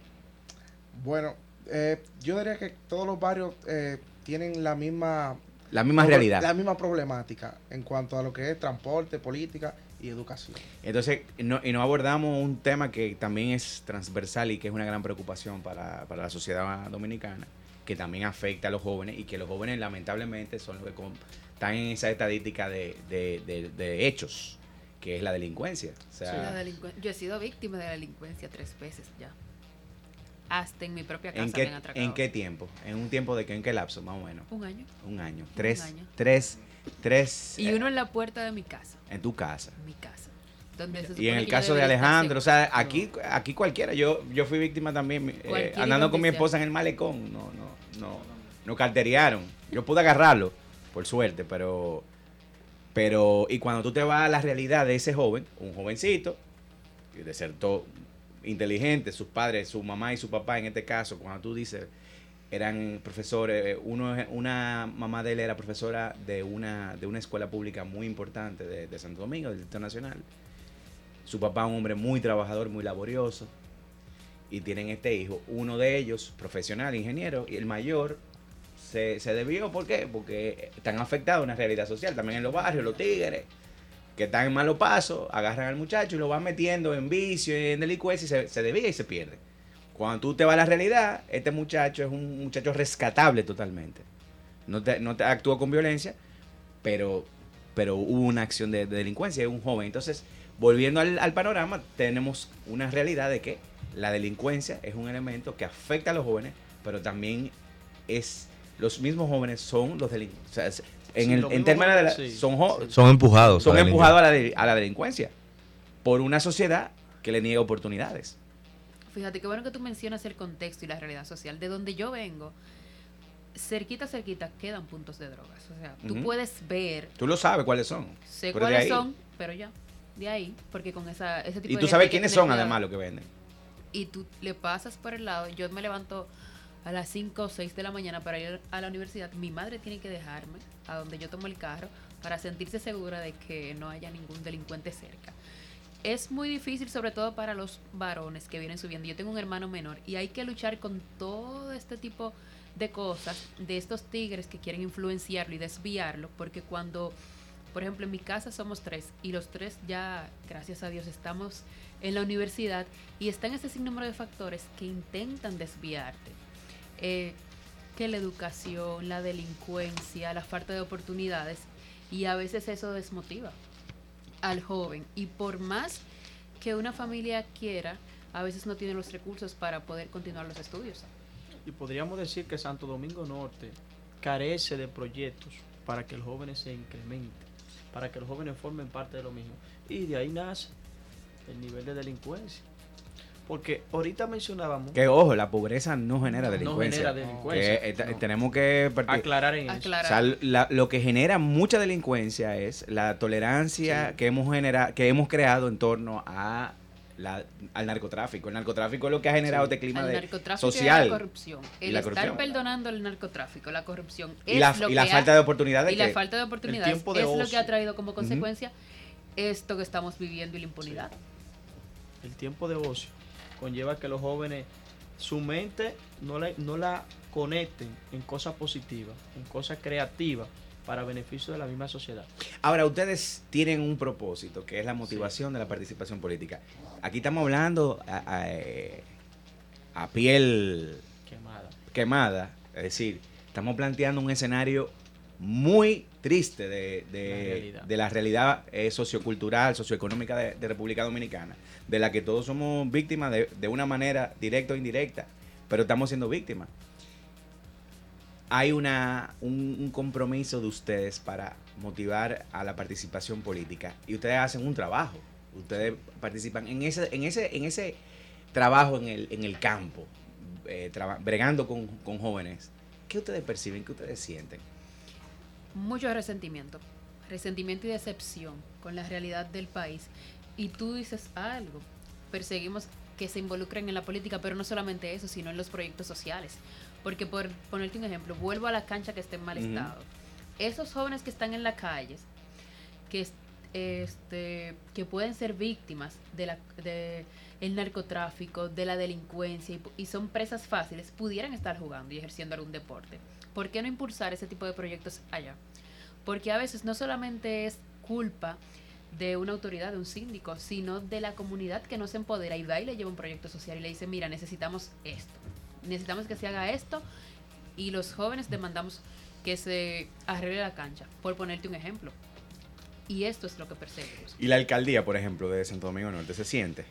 Bueno, eh, yo diría que todos los barrios eh, tienen la misma La misma realidad. la misma problemática en cuanto a lo que es transporte, política y educación. Entonces, no, y no abordamos un tema que también es transversal y que es una gran preocupación para, para la sociedad dominicana, que también afecta a los jóvenes y que los jóvenes lamentablemente son los que con- están en esa estadística de, de- de- de hechos, que es la delincuencia. O sea, La delincuen- Yo he sido víctima de la delincuencia tres veces ya. Hasta en mi propia casa ¿en, me qué, han atracado. ¿En qué tiempo? ¿En un tiempo de qué? ¿En qué lapso, más o menos? Un año. Un año. Tres, año. tres, tres Y eh, uno en la puerta de mi casa. en tu casa. En mi casa. Y en el que caso de Alejandro, o sea, aquí, aquí cualquiera, yo, yo fui víctima también, eh, andando con mi esposa en el malecón, no, no, no, no carterearon. Yo pude agarrarlo, por suerte, pero, pero, y cuando tú te vas a la realidad de ese joven, un jovencito, y de ser todo inteligente, sus padres, su mamá y su papá en este caso, cuando tú dices, eran profesores, uno, una mamá de él era profesora de una, de una escuela pública muy importante de, de Santo Domingo, del Distrito Nacional. Su papá un hombre muy trabajador, muy laborioso. Y tienen este hijo. Uno de ellos, profesional, ingeniero, y el mayor se, se debió. ¿Por qué? Porque están afectados una realidad social. También en los barrios, los tigres, que están en malos pasos, agarran al muchacho y lo van metiendo en vicio, en delincuencia, y se, se desvía y se pierde. Cuando tú te vas a la realidad, este muchacho es un muchacho rescatable totalmente. No te, no te actuó con violencia, pero, pero hubo una acción de, de delincuencia, es un joven. Entonces, volviendo al, al panorama, tenemos una realidad de que la delincuencia es un elemento que afecta a los jóvenes, pero también es los mismos jóvenes son los delincuentes. O sea, en, Sí, el, en términos de la, sí. son, Son empujados. son empujados a la, a la delincuencia por una sociedad que le niega oportunidades. Fíjate, qué bueno que tú mencionas el contexto y la realidad social. De donde yo vengo, cerquita, cerquita, quedan puntos de drogas. O sea, tú Ujú. puedes ver, Tú lo sabes cuáles son. sé cuáles son, pero ya, de ahí, porque con esa, ese tipo Y de tú gente sabes quiénes son además lo que venden. y tú le pasas por el lado, yo me levanto a las 5 o 6 de la mañana para ir a la universidad, mi madre tiene que dejarme a donde yo tomo el carro para sentirse segura de que no haya ningún delincuente cerca. Es muy difícil, sobre todo para los varones que vienen subiendo. Yo tengo un hermano menor y hay que luchar con todo este tipo de cosas, de estos tigres que quieren influenciarlo y desviarlo, porque cuando, por ejemplo, en mi casa somos tres y los tres ya, gracias a Dios, estamos en la universidad y están ese sinnúmero de factores que intentan desviarte. Eh, que la educación, la delincuencia, la falta de oportunidades y a veces eso desmotiva al joven y por más que una familia quiera, a veces no tiene los recursos para poder continuar los estudios. Y podríamos decir que Santo Domingo Norte carece de proyectos para que los jóvenes se incrementen, para que los jóvenes formen parte de lo mismo. Y de ahí nace el nivel de delincuencia. Porque ahorita mencionábamos Que ojo, la pobreza no genera No delincuencia. genera delincuencia. Que, eh, No. Tenemos que partir- aclarar en eso. O Aclarar. sea, la- lo que genera mucha delincuencia es la tolerancia Sí. que hemos genera, que hemos creado en torno a la- al narcotráfico. El narcotráfico es lo que ha generado Sí. este clima de social y la corrupción. y El la estar corrupción. perdonando el narcotráfico, la corrupción, y es la, lo y la que falta ha- de oportunidades y la falta de oportunidades de es lo que ha traído como consecuencia esto que estamos viviendo y la impunidad. el tiempo de ocio conlleva que los jóvenes su mente no la, no la conecten en cosas positivas, en cosas creativas para beneficio de la misma sociedad. Ahora, ustedes tienen un propósito, que es la motivación de la participación política. Aquí estamos hablando a, a, eh, a piel, Quemada. quemada. Es decir, estamos planteando un escenario muy triste de, de- La realidad. de la realidad eh, sociocultural, socioeconómica de, de República Dominicana, de la que todos somos víctimas de, de una manera directa o indirecta, pero estamos siendo víctimas. Hay una, un, compromiso de ustedes para motivar a la participación política y ustedes hacen un trabajo. Ustedes participan en ese, en ese, en ese trabajo en el, en el campo, eh, bregando con, con jóvenes. ¿Qué ustedes perciben? ¿Qué ustedes sienten? mucho resentimiento, resentimiento y decepción con la realidad del país. Y tú dices algo, perseguimos que se involucren en la política, pero no solamente eso, sino en los proyectos sociales. Porque por ponerte un ejemplo, vuelvo a la cancha que está en mal estado. Esos jóvenes que están en las calles, que es- este que pueden ser víctimas de la de el narcotráfico, de la delincuencia y, y son presas fáciles, pudieran estar jugando y ejerciendo algún deporte. ¿Por qué no impulsar ese tipo de proyectos allá? Porque a veces no solamente es culpa de una autoridad, de un síndico, sino de la comunidad que no se empodera y va y le lleva un proyecto social y le dice, mira, necesitamos esto, necesitamos que se haga esto y los jóvenes demandamos que se arregle la cancha, por ponerte un ejemplo. Y esto es lo que perseguimos. Y la alcaldía, por ejemplo, de Santo Domingo Norte, ¿se siente?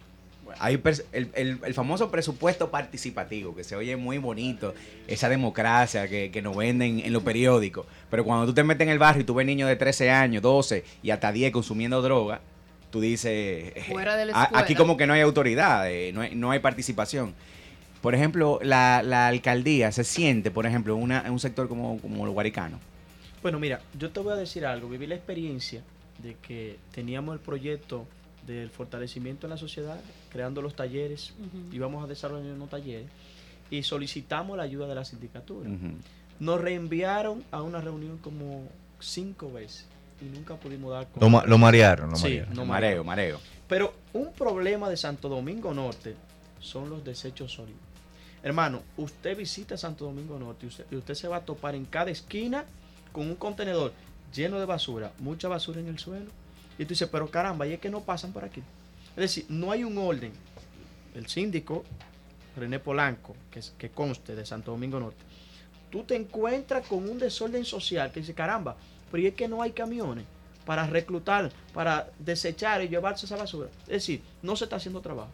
Hay el, el- el famoso presupuesto participativo, que se oye muy bonito, esa democracia que, que nos venden en los periódicos. Pero cuando tú te metes en el barrio y tú ves niños de 13 años, 12 y hasta 10 consumiendo droga, tú dices, Fuera de la aquí como que no hay autoridad, eh, no, hay, no hay participación. Por ejemplo, la, la alcaldía se siente, por ejemplo, una, en un sector como, como el guaricano. Bueno, mira, yo te voy a decir algo. Viví la experiencia de que teníamos el proyecto del fortalecimiento en la sociedad, creando los talleres, íbamos a desarrollar unos talleres y solicitamos la ayuda de la sindicatura. Nos reenviaron a una reunión como cinco veces y nunca pudimos dar con Lo, ma- lo marearon, lo Sí, marearon. no mareo, mareo. Pero un problema de Santo Domingo Norte son los desechos sólidos. Hermano, usted visita Santo Domingo Norte y usted, se va a topar en cada esquina con un contenedor lleno de basura, mucha basura en el suelo. Y tú dices, pero caramba, y es que no pasan por aquí. Es decir, no hay un orden. El síndico, René Polanco, que, que conste de Santo Domingo Norte, tú te encuentras con un desorden social que dice, caramba, pero y es que no hay camiones para reclutar, para desechar y llevarse esa basura. Es decir, no se está haciendo trabajo.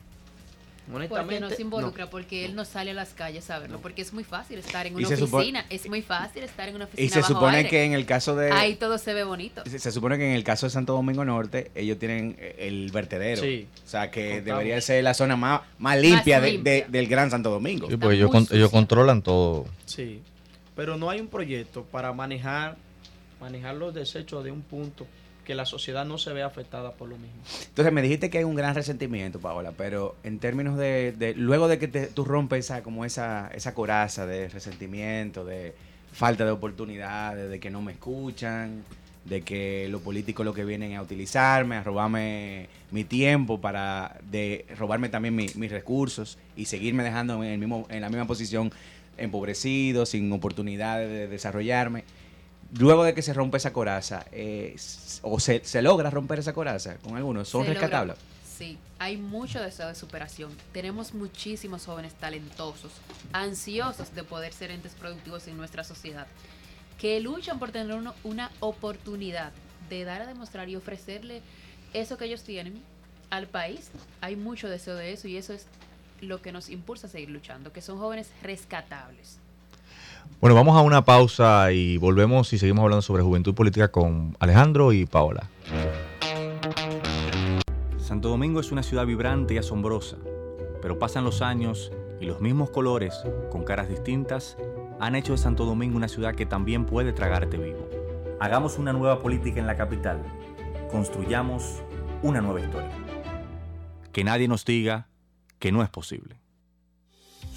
Honestamente, Porque no se involucra, no. porque él no sale a las calles a verlo, porque es muy fácil estar en una supone- oficina, es muy fácil estar en una oficina Y se bajo supone aire. que en el caso de... ahí todo se ve bonito. Se, se supone que en el caso de Santo Domingo Norte, ellos tienen eh, el vertedero. Sí. O sea, que Contamos. debería ser la zona más, más limpia, de- limpia. de- del Gran Santo Domingo. Sí, porque ellos, con- ellos controlan todo. Sí, pero no hay un proyecto para manejar, manejar los desechos de un punto que la sociedad no se vea afectada por lo mismo. Entonces me dijiste que hay un gran resentimiento, Paola, pero en términos de, de- luego de que te- tú rompes esa, como esa, esa coraza de resentimiento, de falta de oportunidades, de que no me escuchan, de que los políticos lo que vienen a utilizarme, a robarme mi tiempo para de robarme también mi- mis recursos y seguirme dejando en, el mismo, en la misma posición empobrecido, sin oportunidades de desarrollarme. Luego de que se rompe esa coraza, eh, o se, se logra romper esa coraza con algunos, son Se logra. rescatables. Sí, hay mucho deseo de superación. Tenemos muchísimos jóvenes talentosos, ansiosos de poder ser entes productivos en nuestra sociedad, que luchan por tener uno- una oportunidad de dar a demostrar y ofrecerle eso que ellos tienen al país. Hay mucho deseo de eso y eso es lo que nos impulsa a seguir luchando, que son jóvenes rescatables. Bueno, vamos a una pausa y volvemos y seguimos hablando sobre juventud política con Alejandro y Paola. Santo Domingo es una ciudad vibrante y asombrosa, pero pasan los años y los mismos colores, con caras distintas, han hecho de Santo Domingo una ciudad que también puede tragarte vivo. Hagamos una nueva política en la capital. Construyamos una nueva historia. Que nadie nos diga que no es posible.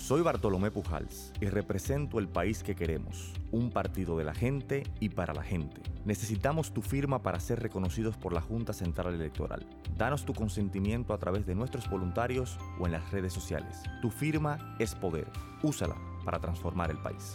Soy Bartolomé Pujals y represento el país que queremos, un partido de la gente y para la gente. Necesitamos tu firma para ser reconocidos por la Junta Central Electoral. Danos tu consentimiento a través de nuestros voluntarios o en las redes sociales. Tu firma es poder. Úsala para transformar el país.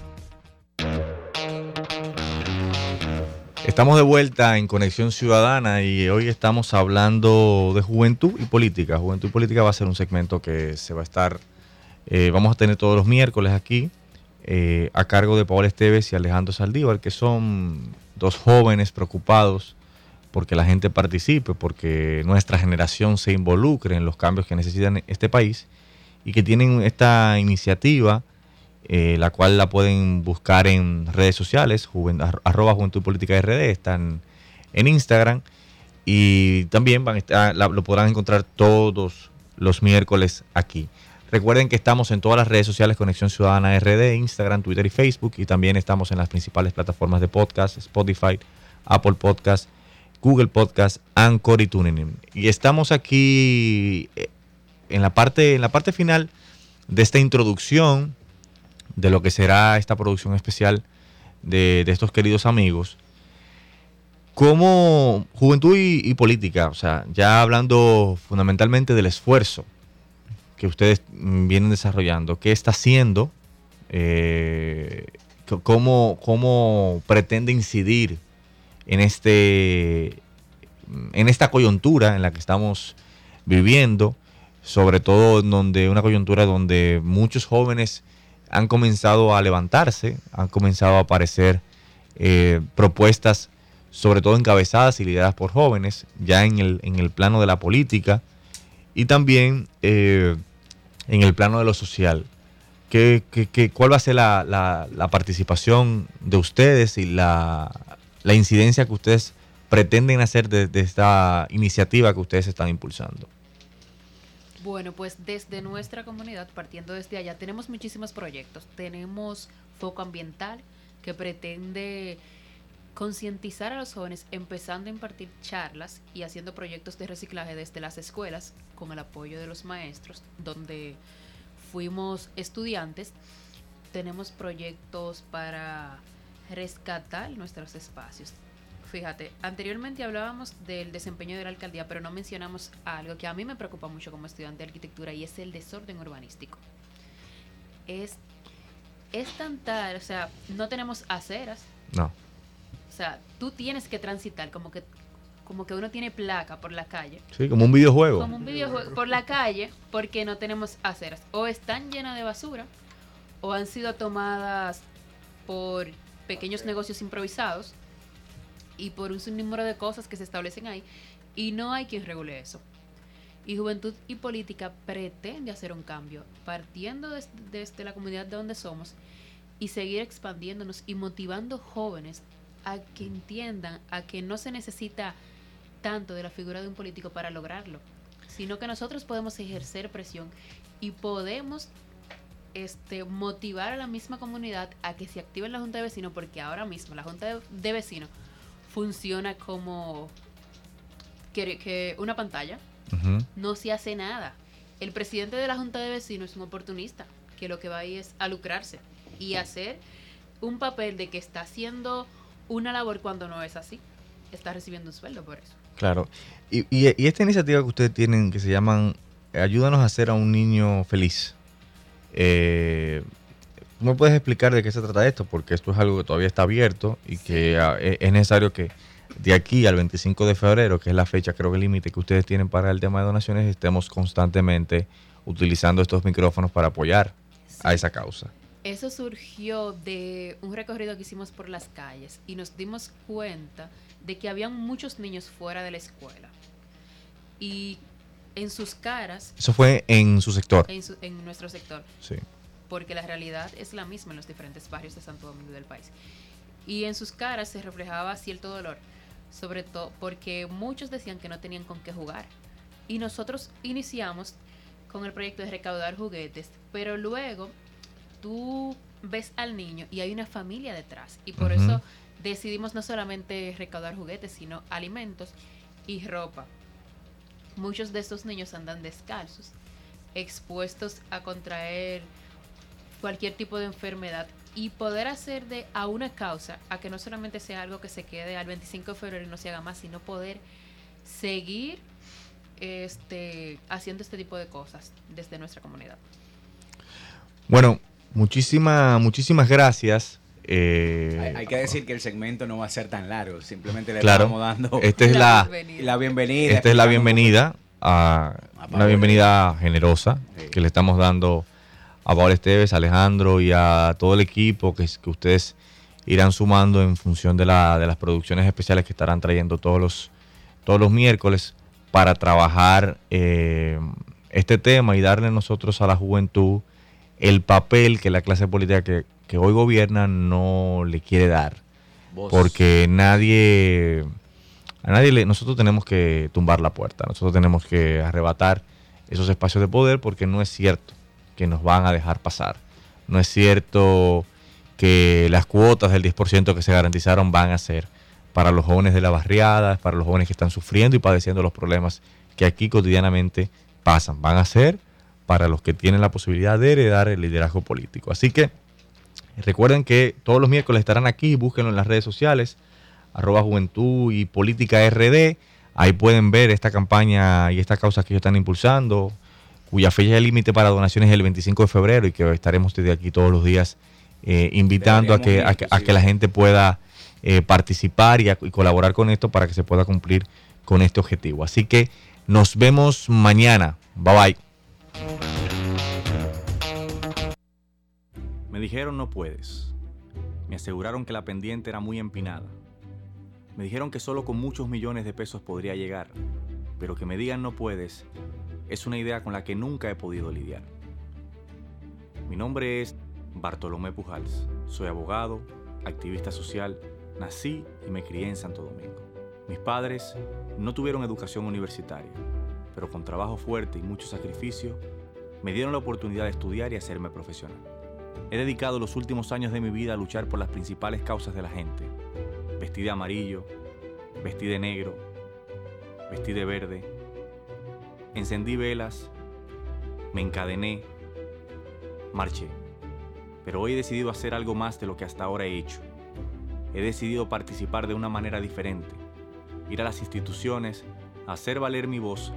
Estamos de vuelta en Conexión Ciudadana y hoy estamos hablando de juventud y política. Juventud y política va a ser un segmento que se va a estar, eh, vamos a tener todos los miércoles aquí, eh, a cargo de Paola Esteves y Alejandro Saldívar, que son dos jóvenes preocupados porque la gente participe, porque nuestra generación se involucre en los cambios que necesitan este país y que tienen esta iniciativa eh, la cual la pueden buscar en redes sociales, arroba Juventud Política RD, están en Instagram y también van lo podrán encontrar todos los miércoles aquí. Recuerden que estamos en todas las redes sociales Conexión Ciudadana RD, Instagram, Twitter y Facebook y también estamos en las principales plataformas de podcast, Spotify, Apple Podcast, Google Podcast, Anchor y TuneIn. Y estamos aquí eh, en la parte, en la parte final de esta introducción de lo que será esta producción especial de, estos queridos amigos. Como juventud y, política, o sea, ya hablando fundamentalmente del esfuerzo que ustedes vienen desarrollando, qué está haciendo, eh, cómo, cómo pretende incidir en, este, en esta coyuntura en la que estamos viviendo, sobre todo en donde una coyuntura donde muchos jóvenes han comenzado a levantarse, han comenzado a aparecer eh, propuestas, sobre todo encabezadas y lideradas por jóvenes, ya en el, en el plano de la política y también eh, en el plano de lo social. ¿Qué, cuál va a ser la, participación de ustedes y la, incidencia que ustedes pretenden hacer de esta iniciativa que ustedes están impulsando? Bueno, pues desde nuestra comunidad, partiendo desde allá, tenemos muchísimos proyectos. Tenemos Foco Ambiental, que pretende concientizar a los jóvenes empezando a impartir charlas y haciendo proyectos de reciclaje desde las escuelas con el apoyo de los maestros, donde fuimos estudiantes. Tenemos proyectos para rescatar nuestros espacios fíjate, anteriormente hablábamos del desempeño de la alcaldía, pero no mencionamos algo que a mí me preocupa mucho como estudiante de arquitectura y es el desorden urbanístico. Es, es tan tal, o sea, no tenemos aceras. No. O sea, tú tienes que transitar como que como que uno tiene placa por la calle. Sí, como un videojuego. Como un videojuego por la calle porque no tenemos aceras. O están llenas de basura o han sido tomadas por pequeños negocios improvisados y por un sinnúmero de cosas que se establecen ahí y no hay quien regule eso. Y Juventud y Política pretende hacer un cambio partiendo desde, la comunidad de donde somos y seguir expandiéndonos y motivando jóvenes a que entiendan a que no se necesita tanto de la figura de un político para lograrlo, sino que nosotros podemos ejercer presión y podemos este, motivar a la misma comunidad a que se active en la Junta de Vecinos, porque ahora mismo la Junta de Vecinos funciona como que, una pantalla. No se hace nada. El presidente de la Junta de Vecinos es un oportunista que lo que va ahí es a lucrarse y hacer un papel de que está haciendo una labor cuando no es así. Está recibiendo un sueldo por eso. Claro. Y, y, esta iniciativa que ustedes tienen, que se llaman Ayúdanos a hacer a un niño feliz. Eh, ¿Me puedes explicar de qué se trata esto? Porque esto es algo que todavía está abierto y que ah, e, es necesario que de aquí al 25 de febrero, que es la fecha creo que límite que ustedes tienen para el tema de donaciones, estemos constantemente utilizando estos micrófonos para apoyar a esa causa. Eso surgió de un recorrido que hicimos por las calles y nos dimos cuenta de que habían muchos niños fuera de la escuela. Y en sus caras... Eso fue en su sector. En, en nuestro sector. Sí porque la realidad es la misma en los diferentes barrios de Santo Domingo del país. Y en sus caras se reflejaba cierto dolor, sobre todo porque muchos decían que no tenían con qué jugar. Y nosotros iniciamos con el proyecto de recaudar juguetes, pero luego tú ves al niño y hay una familia detrás. Y por eso decidimos no solamente recaudar juguetes, sino alimentos y ropa. Muchos de estos niños andan descalzos, expuestos a contraer cualquier tipo de enfermedad y poder hacer de a una causa a que no solamente sea algo que se quede al 25 de febrero y no se haga más, sino poder seguir este haciendo este tipo de cosas desde nuestra comunidad. Bueno, muchísima, muchísimas gracias. Eh, Hay, hay que decir que el segmento no va a ser tan largo, simplemente le Claro. estamos dando Esta es la, bienvenida. la bienvenida. esta es la bienvenida a A una bienvenida generosa Sí. que le estamos dando a Paola Esteves, a Alejandro y a todo el equipo que, que ustedes irán sumando en función de, la, de las producciones especiales que estarán trayendo todos los, todos los miércoles para trabajar eh, este tema y darle nosotros a la juventud el papel que la clase política que, que hoy gobierna no le quiere dar. Porque nadie a nadie le, nosotros tenemos que tumbar la puerta, nosotros tenemos que arrebatar esos espacios de poder porque no es cierto que nos van a dejar pasar. No es cierto que las cuotas del 10% que se garantizaron van a ser para los jóvenes de la barriada, para los jóvenes que están sufriendo y padeciendo los problemas que aquí cotidianamente pasan. Van a ser para los que tienen la posibilidad de heredar el liderazgo político. Así que recuerden que todos los miércoles estarán aquí, búsquenlo en las redes sociales, arroba juventud y política RD. Ahí pueden ver esta campaña y estas causas que ellos están impulsando, cuya fecha de límite para donaciones es el 25 de febrero y que estaremos desde aquí todos los días eh, invitando a que, a la gente pueda eh, participar y colaborar con esto para que se pueda cumplir con este objetivo. Así que nos vemos mañana. Bye bye. Me dijeron no puedes. Me aseguraron que la pendiente era muy empinada. Me dijeron que solo con muchos millones de pesos podría llegar, pero que me digan no puedes es una idea con la que nunca he podido lidiar. Mi nombre es Bartolomé Pujals. Soy abogado, activista social, nací y me crié en Santo Domingo. Mis padres no tuvieron educación universitaria, pero con trabajo fuerte y mucho sacrificio me dieron la oportunidad de estudiar y hacerme profesional. He dedicado los últimos años de mi vida a luchar por las principales causas de la gente. Vestí de amarillo, vestí de negro, vestí de verde, encendí velas, me encadené, marché. Pero hoy he decidido hacer algo más de lo que hasta ahora he hecho. He decidido participar de una manera diferente, ir a las instituciones, hacer valer mi voz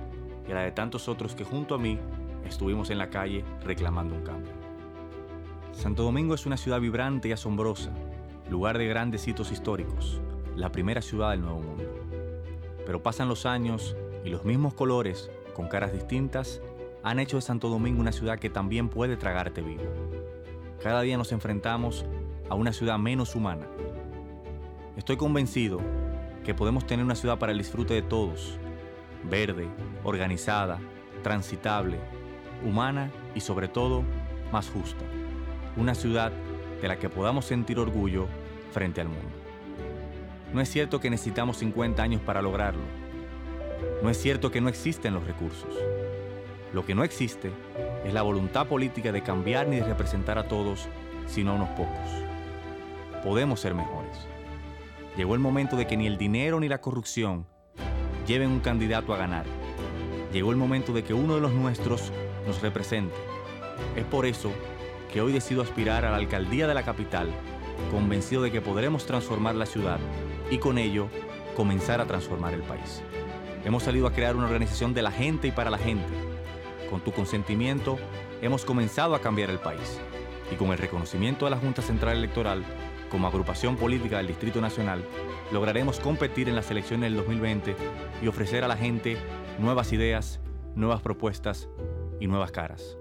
y la de tantos otros que junto a mí estuvimos en la calle reclamando un cambio. Santo Domingo es una ciudad vibrante y asombrosa, lugar de grandes hitos históricos, la primera ciudad del Nuevo Mundo. Pero pasan los años y los mismos colores, con caras distintas, han hecho de Santo Domingo una ciudad que también puede tragarte vivo. Cada día nos enfrentamos a una ciudad menos humana. Estoy convencido que podemos tener una ciudad para el disfrute de todos, verde, organizada, transitable, humana y sobre todo más justa. Una ciudad de la que podamos sentir orgullo frente al mundo. No es cierto que necesitamos 50 años para lograrlo. No es cierto que no existen los recursos. Lo que no existe es la voluntad política de cambiar ni de representar a todos, sino a unos pocos. Podemos ser mejores. Llegó el momento de que ni el dinero ni la corrupción lleven un candidato a ganar. Llegó el momento de que uno de los nuestros nos represente. Es por eso que hoy decido aspirar a la alcaldía de la capital, convencido de que podremos transformar la ciudad y con ello comenzar a transformar el país. Hemos salido a crear una organización de la gente y para la gente. Con tu consentimiento, hemos comenzado a cambiar el país. Y con el reconocimiento de la Junta Central Electoral, como agrupación política del Distrito Nacional, lograremos competir en las elecciones del 2020 y ofrecer a la gente nuevas ideas, nuevas propuestas y nuevas caras.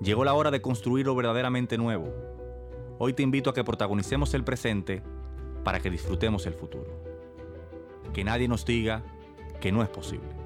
Llegó la hora de construir lo verdaderamente nuevo. Hoy te invito a que protagonicemos el presente para que disfrutemos el futuro. Que nadie nos diga que no es posible.